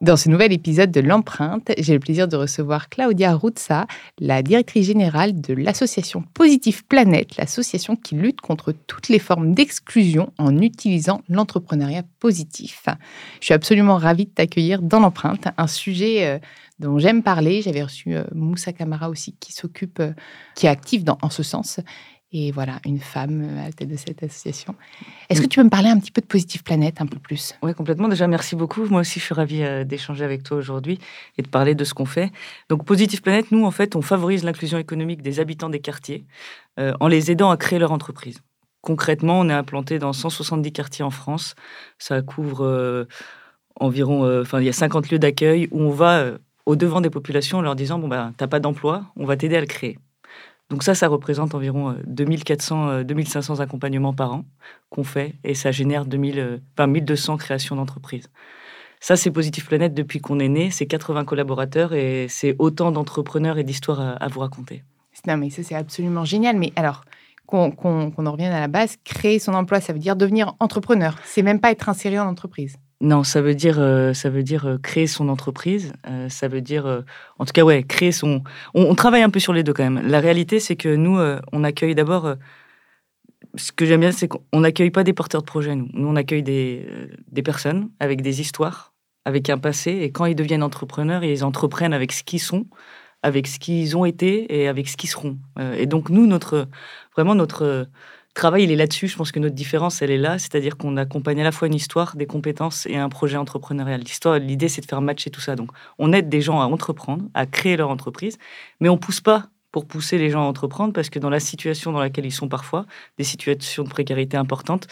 Dans ce nouvel épisode de L'Empreinte, j'ai le plaisir de recevoir Claudia Ruzza, la directrice générale de l'association Positive Planète, l'association qui lutte contre toutes les formes d'exclusion en utilisant l'entrepreneuriat positif. Je suis absolument ravie de t'accueillir dans L'Empreinte, un sujet euh, dont j'aime parler. J'avais reçu euh, Moussa Kamara aussi, qui s'occupe, euh, qui est active dans, en ce sens et voilà, une femme à la tête de cette association. Est-ce que tu peux me parler un petit peu de Positive Planète, un peu plus? Oui, complètement. Déjà, merci beaucoup. Moi aussi, je suis ravie euh, d'échanger avec toi aujourd'hui et de parler de ce qu'on fait. Donc, Positive Planète, nous, en fait, on favorise l'inclusion économique des habitants des quartiers euh, en les aidant à créer leur entreprise. Concrètement, on est implanté dans 170 quartiers en France. Ça couvre euh, environ, enfin, il y a 50 lieux d'accueil où on va au devant des populations en leur disant, bon, ben, t'as pas d'emploi, on va t'aider à le créer. Donc ça, ça représente environ 2400, 2500 accompagnements par an qu'on fait et ça génère 2000, 1200 créations d'entreprises. Ça, c'est Positive Planète depuis qu'on est né. C'est 80 collaborateurs et c'est autant d'entrepreneurs et d'histoires à, vous raconter. Non, mais ça, c'est absolument génial. Mais alors, qu'on en revienne à la base, créer son emploi, ça veut dire devenir entrepreneur. C'est même pas être inséré en entreprise. Non, ça veut dire, euh, ça veut dire euh, créer son entreprise. Euh, ça veut dire, en tout cas, ouais, créer son. On, travaille un peu sur les deux quand même. La réalité, c'est que nous, on accueille d'abord. ce que j'aime bien, c'est qu'on n'accueille pas des porteurs de projets. Nous, nous on accueille des, des personnes avec des histoires, avec un passé, et quand ils deviennent entrepreneurs, ils entreprennent avec ce qu'ils sont, avec ce qu'ils ont été et avec ce qu'ils seront. et donc nous, notre vraiment notre travail, il est là-dessus. Je pense que notre différence, elle est là. C'est-à-dire qu'on accompagne à la fois une histoire, des compétences et un projet entrepreneurial. L'histoire, l'idée, c'est de faire matcher tout ça. Donc, on aide des gens à entreprendre, à créer leur entreprise, mais on pousse pas pour pousser les gens à entreprendre parce que dans la situation dans laquelle ils sont parfois, des situations de précarité importantes,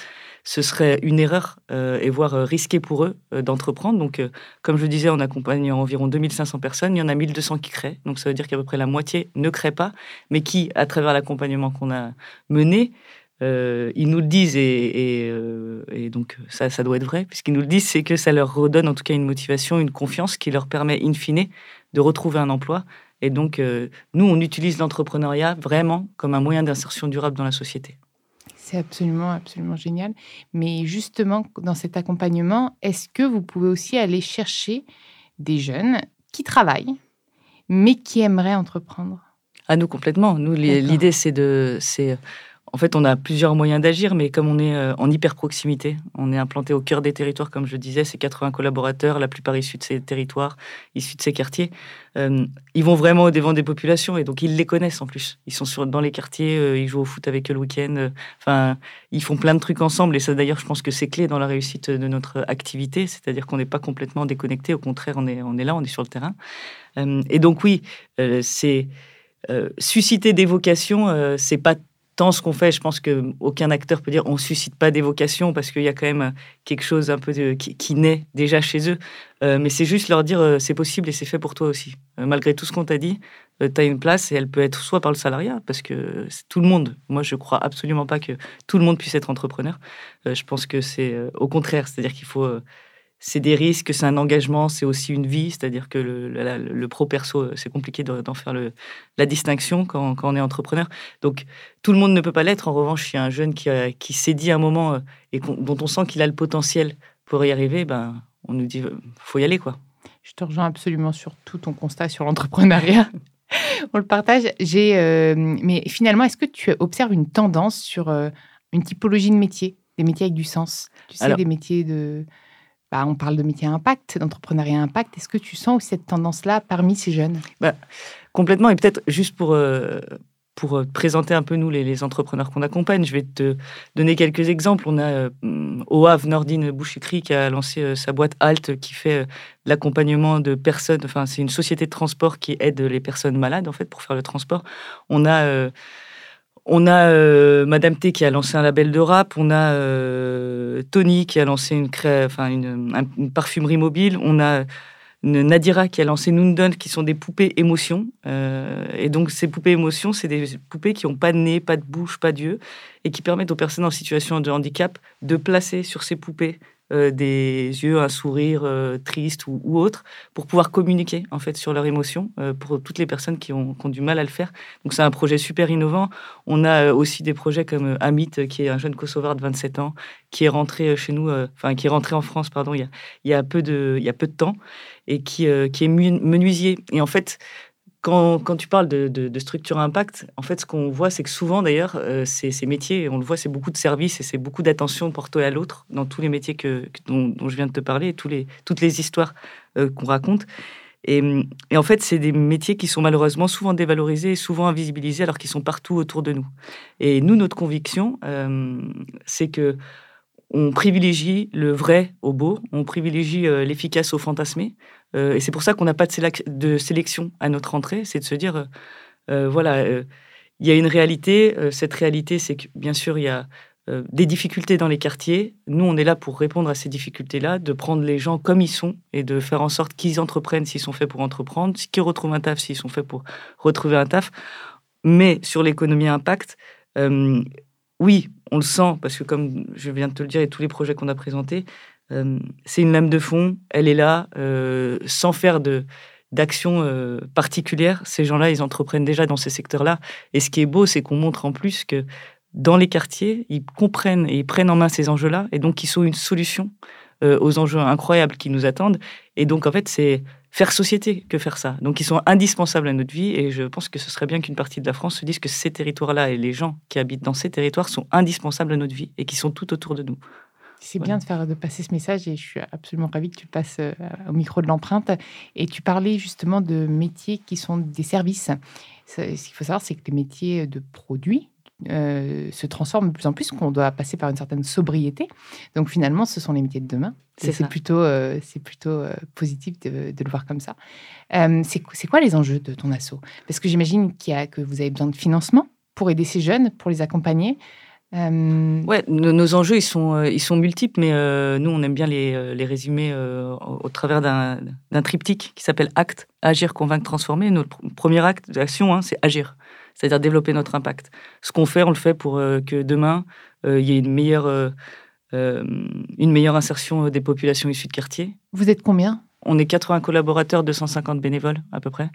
ce serait une erreur euh, et voire euh, risqué pour eux euh, d'entreprendre. Donc, comme je disais, on accompagne environ 2500 personnes. Il y en a 1200 qui créent. Donc, ça veut dire qu'à peu près la moitié ne crée pas, mais qui, à travers l'accompagnement qu'on a mené, euh, ils nous le disent, et, euh, et, donc ça, ça doit être vrai, puisqu'ils nous le disent, c'est que ça leur redonne en tout cas une motivation, une confiance qui leur permet, in fine, de retrouver un emploi. Et donc, euh, nous, on utilise l'entrepreneuriat vraiment comme un moyen d'insertion durable dans la société. C'est absolument, absolument génial. Mais justement, dans cet accompagnement, est-ce que vous pouvez aussi aller chercher des jeunes qui travaillent, mais qui aimeraient entreprendre? À ah, nous, complètement. Nous, l'idée, c'est de... c'est en fait, on a plusieurs moyens d'agir, mais comme on est euh, en hyper proximité, on est implanté au cœur des territoires, comme je disais, c'est 80 collaborateurs, la plupart issus de ces territoires, issus de ces quartiers. Euh, ils vont vraiment au devant des populations et donc ils les connaissent en plus. Ils sont dans les quartiers, euh, ils jouent au foot avec eux le week-end. Enfin, ils font plein de trucs ensemble et ça, d'ailleurs, je pense que c'est clé dans la réussite de notre activité, c'est-à-dire qu'on n'est pas complètement déconnecté. Au contraire, on est, on est là, on est sur le terrain. et donc oui, c'est susciter des vocations, c'est pas tant ce qu'on fait, je pense qu'aucun acteur peut dire on suscite pas des vocations parce qu'il y a quand même quelque chose un peu qui, naît déjà chez eux. Euh, mais c'est juste leur dire euh, c'est possible et c'est fait pour toi aussi. Euh, malgré tout ce qu'on t'a dit, tu as une place et elle peut être soit par le salariat, parce que tout le monde, moi je crois absolument pas que tout le monde puisse être entrepreneur. je pense que c'est au contraire, c'est-à-dire qu'il faut c'est des risques, c'est un engagement, c'est aussi une vie, c'est-à-dire que le, pro-perso, c'est compliqué d'en faire le, la distinction quand, quand, on est entrepreneur. Donc, tout le monde ne peut pas l'être. En revanche, il y a un jeune qui, qui s'est dit à un moment euh, et dont on sent qu'il a le potentiel pour y arriver, ben, on nous dit, faut y aller, quoi. Je te rejoins absolument sur tout ton constat sur l'entrepreneuriat. on le partage. J'ai, euh, mais finalement, est-ce que tu observes une tendance sur euh, une typologie de métier, des métiers avec du sens? Tu sais, des métiers de... Bah, on parle de métiers à impact, d'entrepreneuriat impact. Est-ce que tu sens aussi cette tendance-là parmi ces jeunes? Bah, Complètement. Et peut-être juste pour, euh, pour euh, présenter un peu nous les, entrepreneurs qu'on accompagne, je vais te donner quelques exemples. On a euh, au Havre Nordine Bouchicry qui a lancé sa boîte Alt qui fait l'accompagnement de personnes. Enfin, c'est une société de transport qui aide les personnes malades en fait pour faire le transport. On a on a euh, Madame T qui a lancé un label de rap, on a euh, Tony qui a lancé une, parfumerie mobile, on a Nadira qui a lancé Nundon, qui sont des poupées émotions. Euh, et donc, ces poupées émotions, c'est des poupées qui n'ont pas de nez, pas de bouche, pas d'yeux, et qui permettent aux personnes en situation de handicap de placer sur ces poupées euh, des yeux, un sourire euh, triste ou, autre, pour pouvoir communiquer en fait sur leurs émotions euh, pour toutes les personnes qui ont, du mal à le faire. Donc c'est un projet super innovant. On a aussi des projets comme Amit, qui est un jeune kosovar de 27 ans, qui est rentré chez nous, enfin qui est rentré en France, pardon, il y a, peu de, il y a peu de temps, et qui, qui est menuisier. Et en fait, quand, tu parles de, structure impact, en fait, ce qu'on voit, c'est que souvent, d'ailleurs, euh, ces, métiers, on le voit, c'est beaucoup de services et c'est beaucoup d'attention portée à l'autre dans tous les métiers que, dont, je viens de te parler, tous les, toutes les histoires euh, qu'on raconte. Et, en fait, c'est des métiers qui sont malheureusement souvent dévalorisés souvent invisibilisés alors qu'ils sont partout autour de nous. Et nous, notre conviction, euh, c'est que on privilégie le vrai au beau, on privilégie l'efficace au fantasmé. Euh, et c'est pour ça qu'on n'a pas de, sélection à notre entrée, c'est de se dire, euh, euh, voilà, il y a une réalité. cette réalité, c'est que bien sûr, il y a des difficultés dans les quartiers. Nous, on est là pour répondre à ces difficultés-là, de prendre les gens comme ils sont et de faire en sorte qu'ils entreprennent s'ils sont faits pour entreprendre, qu'ils retrouvent un taf s'ils sont faits pour retrouver un taf. Mais sur l'économie impact, oui, on le sent, parce que comme je viens de te le dire, et tous les projets qu'on a présentés, c'est une lame de fond, elle est là, euh, sans faire d'action euh, particulière. Ces gens-là, ils entreprennent déjà dans ces secteurs-là. Et ce qui est beau, c'est qu'on montre en plus que dans les quartiers, ils comprennent et ils prennent en main ces enjeux-là, et donc ils sont une solution aux enjeux incroyables qui nous attendent. Et donc, en fait, c'est faire société que faire ça. Donc, ils sont indispensables à notre vie, et je pense que ce serait bien qu'une partie de la France se dise que ces territoires-là et les gens qui habitent dans ces territoires sont indispensables à notre vie et qui sont tout autour de nous. C'est bien de faire de passer ce message et je suis absolument ravie que tu passes euh, au micro de l'empreinte. Et tu parlais justement de métiers qui sont des services. Ce qu'il faut savoir, c'est que les métiers de produits euh, se transforment de plus en plus, qu'on doit passer par une certaine sobriété. Donc finalement, ce sont les métiers de demain. C'est plutôt, euh, c'est plutôt positif de, le voir comme ça. c'est quoi les enjeux de ton assaut? Parce que j'imagine a, que vous avez besoin de financement pour aider ces jeunes, pour les accompagner. Euh... Ouais, nos, enjeux, ils sont, euh, ils sont multiples, mais euh, nous, on aime bien les, euh, les résumer au, travers d'un triptyque qui s'appelle ACT, Agir, Convaincre, Transformer. Notre premier acte d'action, hein, c'est agir, c'est-à-dire développer notre impact. Ce qu'on fait, on le fait pour que demain, il y ait une meilleure, une meilleure insertion des populations issues de quartier. Vous êtes combien? On est 80 collaborateurs, 250 bénévoles à peu près.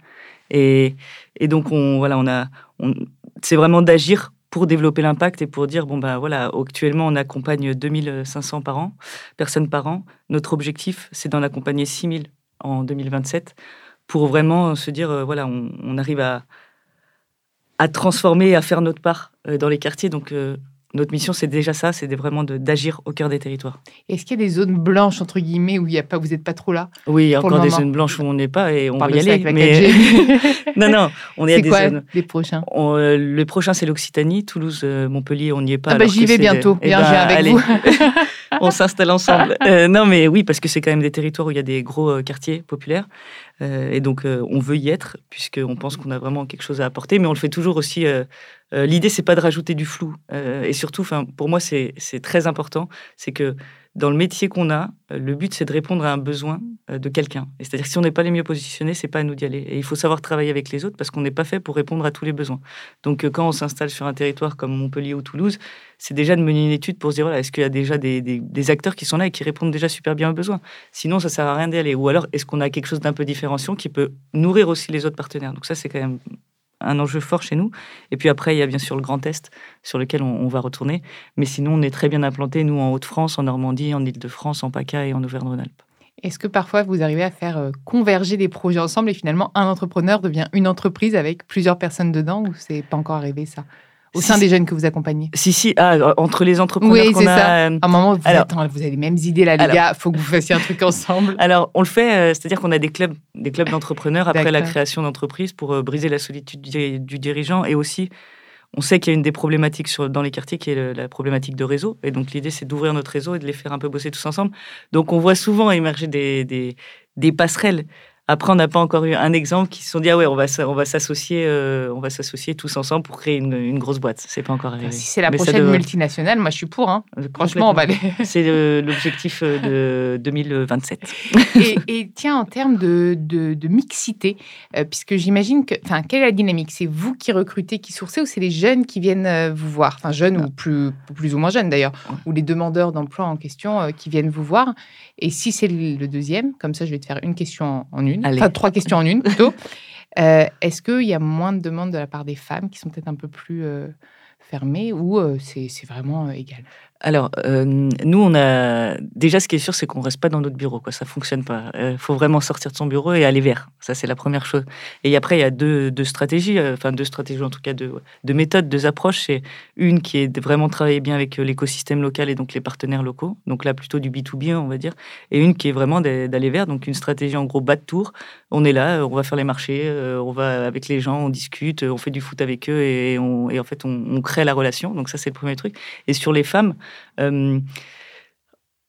Et, et donc, on, voilà, on a, on, c'est vraiment d'agir pour développer l'impact et pour dire bon ben voilà actuellement on accompagne 2500 par an personnes par an. Notre objectif c'est d'en accompagner 6000 en 2027 pour vraiment se dire euh, voilà on, arrive à à transformer à faire notre part euh, dans les quartiers. Donc euh, notre mission, c'est déjà ça, c'est vraiment d'agir au cœur des territoires. Est-ce qu'il y a des zones blanches, entre guillemets, où il y a pas, vous n'êtes pas trop là Oui, il y a encore des zones blanches où on n'est pas et on, va y aller. mais... non, non, on est, à des quoi, zones. les prochains? Euh, Le prochain, c'est l'Occitanie, Toulouse, euh, Montpellier, on n'y est pas. Ah bah, j'y vais bientôt, bien, ben, avec vous. on s'installe ensemble. Euh, non, mais oui, parce que c'est quand même des territoires où il y a des gros quartiers populaires. et donc, on veut y être, puisqu'on pense qu'on a vraiment quelque chose à apporter, mais on le fait toujours aussi euh, l'idée, c'est pas de rajouter du flou. Euh, et surtout, pour moi, c'est très important. C'est que dans le métier qu'on a, euh, le but, c'est de répondre à un besoin de quelqu'un. C'est-à-dire que si on n'est pas les mieux positionnés, c'est pas à nous d'y aller. Et il faut savoir travailler avec les autres parce qu'on n'est pas fait pour répondre à tous les besoins. Donc, quand on s'installe sur un territoire comme Montpellier ou Toulouse, c'est déjà de mener une étude pour se dire voilà, est-ce qu'il y a déjà des, des, acteurs qui sont là et qui répondent déjà super bien aux besoins? Sinon, ça sert à rien d'y aller. Ou alors, est-ce qu'on a quelque chose d'un peu différenciant qui peut nourrir aussi les autres partenaires? Donc, ça, c'est quand même un enjeu fort chez nous. Et puis après, il y a bien sûr le Grand Est sur lequel on, va retourner. Mais sinon, on est très bien implanté, nous, en Haute-France, en Normandie, en Ile-de-France, en PACA et en Auvergne-Rhône-Alpes. Est-ce que parfois vous arrivez à faire euh, converger des projets ensemble et finalement un entrepreneur devient une entreprise avec plusieurs personnes dedans ou c'est pas encore arrivé ça? Au sein des jeunes que vous accompagnez Si, si, ah, entre les entrepreneurs Oui, qu'on c'est a. ça. euh, À un moment, vous, alors- attends, vous avez les mêmes idées là, les Alors- gars. Faut que vous fassiez un truc ensemble. Alors, on le fait, euh, c'est-à-dire qu'on a des clubs, des clubs d'entrepreneurs après la création d'entreprises pour euh, briser la solitude du, du dirigeant et aussi. On sait qu'il y a une des problématiques sur, dans les quartiers qui est le- la problématique de réseau. Et donc, l'idée, c'est d'ouvrir notre réseau et de les faire un peu bosser tous ensemble. Donc, on voit souvent émerger des, des, des passerelles. Après, on n'a pas encore eu un exemple qui se sont dit ah ouais, on va s- on va s'associer, euh, on va s'associer tous ensemble pour créer une, une grosse boîte. C'est pas encore arrivé. Si c'est la Mais prochaine devrait- multinationale, moi je suis pour. Hein. Euh, Franchement, on va aller. C'est euh, l'objectif euh, de 2027. et, et tiens, en termes de, de, de mixité, euh, puisque j'imagine que. Enfin, quelle est la dynamique? C'est vous qui recrutez, qui sourcez, ou c'est les jeunes qui viennent vous voir? Enfin, jeunes ou plus, plus ou moins jeunes d'ailleurs, ou les demandeurs d'emploi en question qui viennent vous voir. Et si c'est le deuxième, comme ça, je vais te faire une question en une, Allez. enfin trois questions en une plutôt. Euh, Est-ce qu'il y a moins de demandes de la part des femmes qui sont peut-être un peu plus euh, fermées ou euh, c'est vraiment égal? Alors, euh, nous, on a. Déjà, ce qui est sûr, c'est qu'on reste pas dans notre bureau. Quoi. Ça fonctionne pas. Il faut vraiment sortir de son bureau et aller vers. Ça, c'est la première chose. Et après, il y a deux, deux stratégies, euh, enfin, deux stratégies, en tout cas, deux, deux méthodes, deux approches. C'est une qui est de vraiment travailler bien avec euh, l'écosystème local et donc les partenaires locaux. Donc là, plutôt du B2B, on va dire. Et une qui est vraiment d'a- d'aller vers. Donc, une stratégie, en gros, bas de tour. On est là, euh, on va faire les marchés, euh, on va avec les gens, on discute, euh, on fait du foot avec eux et, en fait, on, crée la relation. Donc, ça, c'est le premier truc. Et sur les femmes, euh,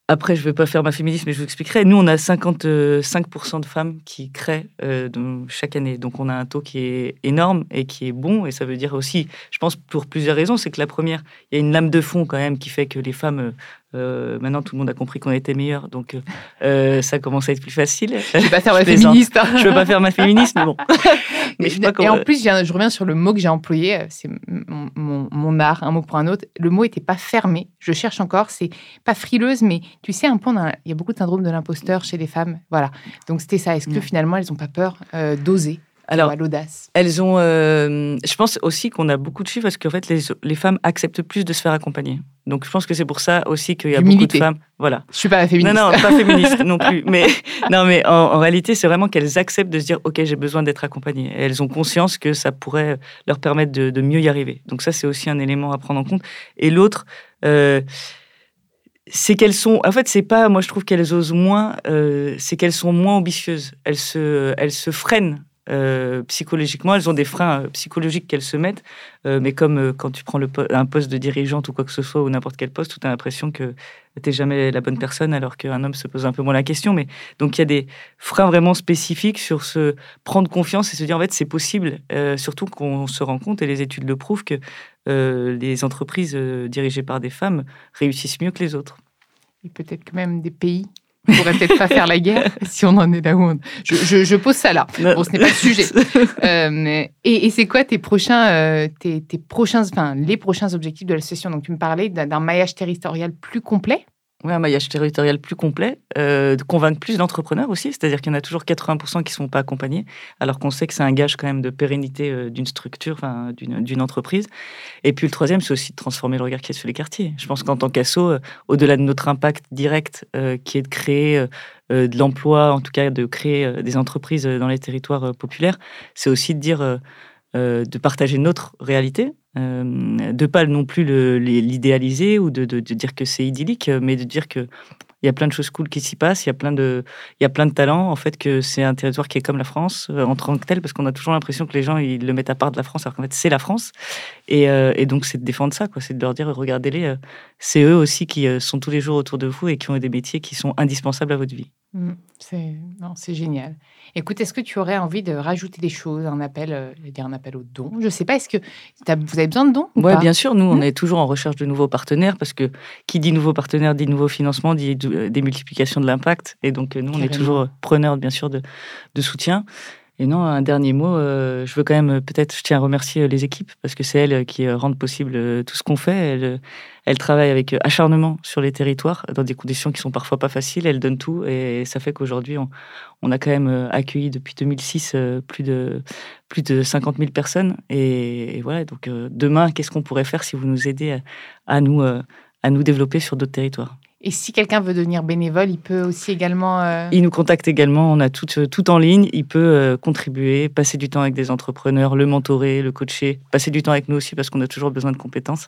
après, je ne vais pas faire ma féminisme, mais je vous expliquerai. Nous, on a 55% de femmes qui créent euh, chaque année. Donc, on a un taux qui est énorme et qui est bon. Et ça veut dire aussi, je pense, pour plusieurs raisons. C'est que la première, il y a une lame de fond quand même qui fait que les femmes, euh, maintenant, tout le monde a compris qu'on était meilleurs. Donc, euh, euh, ça commence à être plus facile. Je vais pas faire ma féministe. hein. Je ne veux pas faire ma féminisme, mais bon. mais je sais pas et en plus, je, viens- je reviens sur le mot que j'ai employé, c'est mon, mon- mon art, un mot pour un autre. Le mot était pas fermé. Je cherche encore. C'est pas frileuse, mais tu sais, un peu, il y a beaucoup de syndrome de l'imposteur chez les femmes. Voilà. Donc c'était ça. Est-ce que Mm. finalement, elles ont pas peur euh, d'oser? Alors, à l'audace Elles ont. euh, je pense aussi qu'on a beaucoup de chiffres parce qu'en fait, les, les femmes acceptent plus de se faire accompagner. Donc, je pense que c'est pour ça aussi qu'il y a beaucoup de femmes. Voilà. Je suis pas féministe. Non, non, pas féministe non plus. Mais, non, mais en, en réalité, c'est vraiment qu'elles acceptent de se dire Ok, j'ai besoin d'être accompagnées. Et elles ont conscience que ça pourrait leur permettre de, de mieux y arriver. Donc, ça, c'est aussi un élément à prendre en compte. Et l'autre. euh, c'est qu'elles sont, en fait, c'est pas, moi je trouve qu'elles osent moins, euh, c'est qu'elles sont moins ambitieuses. Elles se, elles se freinent euh, psychologiquement, elles ont des freins euh, psychologiques qu'elles se mettent, euh, mais comme quand tu prends un poste de dirigeante ou quoi que ce soit, ou n'importe quel poste, tu as l'impression que tu jamais la bonne personne, alors qu'un homme se pose un peu moins la question. Mais donc il y a des freins vraiment spécifiques sur se prendre confiance et se dire en fait c'est possible, surtout qu'on se rend compte, et les études le prouvent, que les entreprises dirigées par des femmes réussissent mieux que les autres. Et peut-être que même des pays ne pourraient peut-être pas faire la guerre si on en est là où on... je, je- je pose ça là. Bon, ce n'est pas le sujet. Euh, et et c'est quoi tes prochains, euh, tes, tes prochains, enfin, les prochains objectifs de l'association Donc, tu me parlais d'un maillage territorial plus complet. Oui, un maillage territorial plus complet, euh, convaincre plus d'entrepreneurs aussi, c'est-à-dire qu'il y en a toujours 80% qui ne sont pas accompagnés, alors qu'on sait que c'est un gage quand même de pérennité euh, d'une structure, d'une entreprise. Et puis le troisième, c'est aussi de transformer le regard qu'il y a sur les quartiers. Je pense qu'en tant qu'asso, euh, au-delà de notre impact direct, euh, qui est de créer de l'emploi, en tout cas de créer des entreprises dans les territoires populaires, c'est aussi de dire, de partager notre réalité, euh, de pas non plus l'idéaliser ou de, dire que c'est idyllique, euh, mais de dire que il y a plein de choses cool qui s'y passent, il y a plein de, il y a plein de talents, en fait, que c'est un territoire qui est comme la France euh, en tant que tel, parce qu'on a toujours l'impression que les gens ils le mettent à part de la France, alors qu'en fait c'est la France. Et, euh, et donc c'est de défendre ça, quoi, c'est de leur dire regardez-les, c'est eux aussi qui sont tous les jours autour de vous et qui ont des métiers qui sont indispensables à votre vie. Mm, C'est génial. Écoute, est-ce que tu aurais envie de rajouter des choses, un appel, euh, dire un appel aux dons? Je sais pas. Est-ce que vous avez besoin de dons ou Oui, bien sûr, nous, on Mhm. est toujours en recherche de nouveaux partenaires parce que qui dit nouveaux partenaires dit nouveau financement, dit euh, des multiplications de l'impact. Et donc, euh, nous, on est toujours preneurs, bien sûr, de, de soutien. Et non, un dernier mot, euh, je veux quand même, peut-être, je tiens à remercier euh, les équipes parce que c'est elles euh, qui rendent possible tout ce qu'on fait. Elles, travaillent avec acharnement sur les territoires dans des conditions qui sont parfois pas faciles. Elles donnent tout et ça fait qu'aujourd'hui, on, a quand même accueilli depuis 2006 euh, plus de, plus de 50 000 personnes. Et, voilà, donc demain, qu'est-ce qu'on pourrait faire si vous nous aidez à, nous, à nous développer sur d'autres territoires? Et si quelqu'un veut devenir bénévole, il peut aussi également. euh, Il nous contacte également, on a tout, euh, tout en ligne. Il peut euh, contribuer, passer du temps avec des entrepreneurs, le mentorer, le coacher, passer du temps avec nous aussi parce qu'on a toujours besoin de compétences.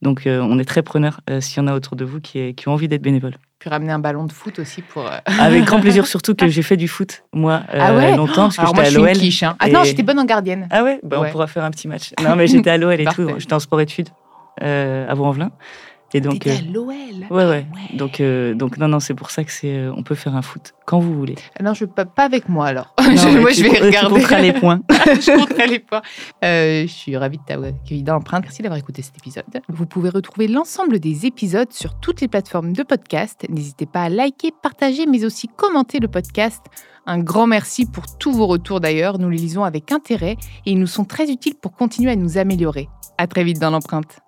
Donc euh, on est très preneur s'il y en a autour de vous qui, est- qui ont envie d'être bénévoles. puis ramener un ballon de foot aussi pour. Avec grand plaisir, surtout que j'ai fait du foot, moi, ah ouais longtemps, parce que j'étais à l'OL. hein. Ah non, j'étais bonne en gardienne. Ah ouais, bah, Ouais. On pourra faire un petit match. Non, mais j'étais à l'OL et tout. J'étais en sport-études euh, à Vaux-en-Velin. Et donc, T'étais euh, à l'OL. ouais, ouais. Donc, euh, donc, non, non, c'est pour ça que c'est, euh, on peut faire un foot quand vous voulez. Ah Non, je pas, pas avec moi alors. Non, Je- mais moi, tu je vais tu regarder. compteras les points. je compterai les points. Euh, je suis ravie de t'avoir accueilli dans l'empreinte. Merci d'avoir écouté cet épisode. Vous pouvez retrouver l'ensemble des épisodes sur toutes les plateformes de podcast. N'hésitez pas à liker, partager, mais aussi commenter le podcast. Un grand merci pour tous vos retours d'ailleurs. Nous les lisons avec intérêt et ils nous sont très utiles pour continuer à nous améliorer. À très vite dans l'empreinte.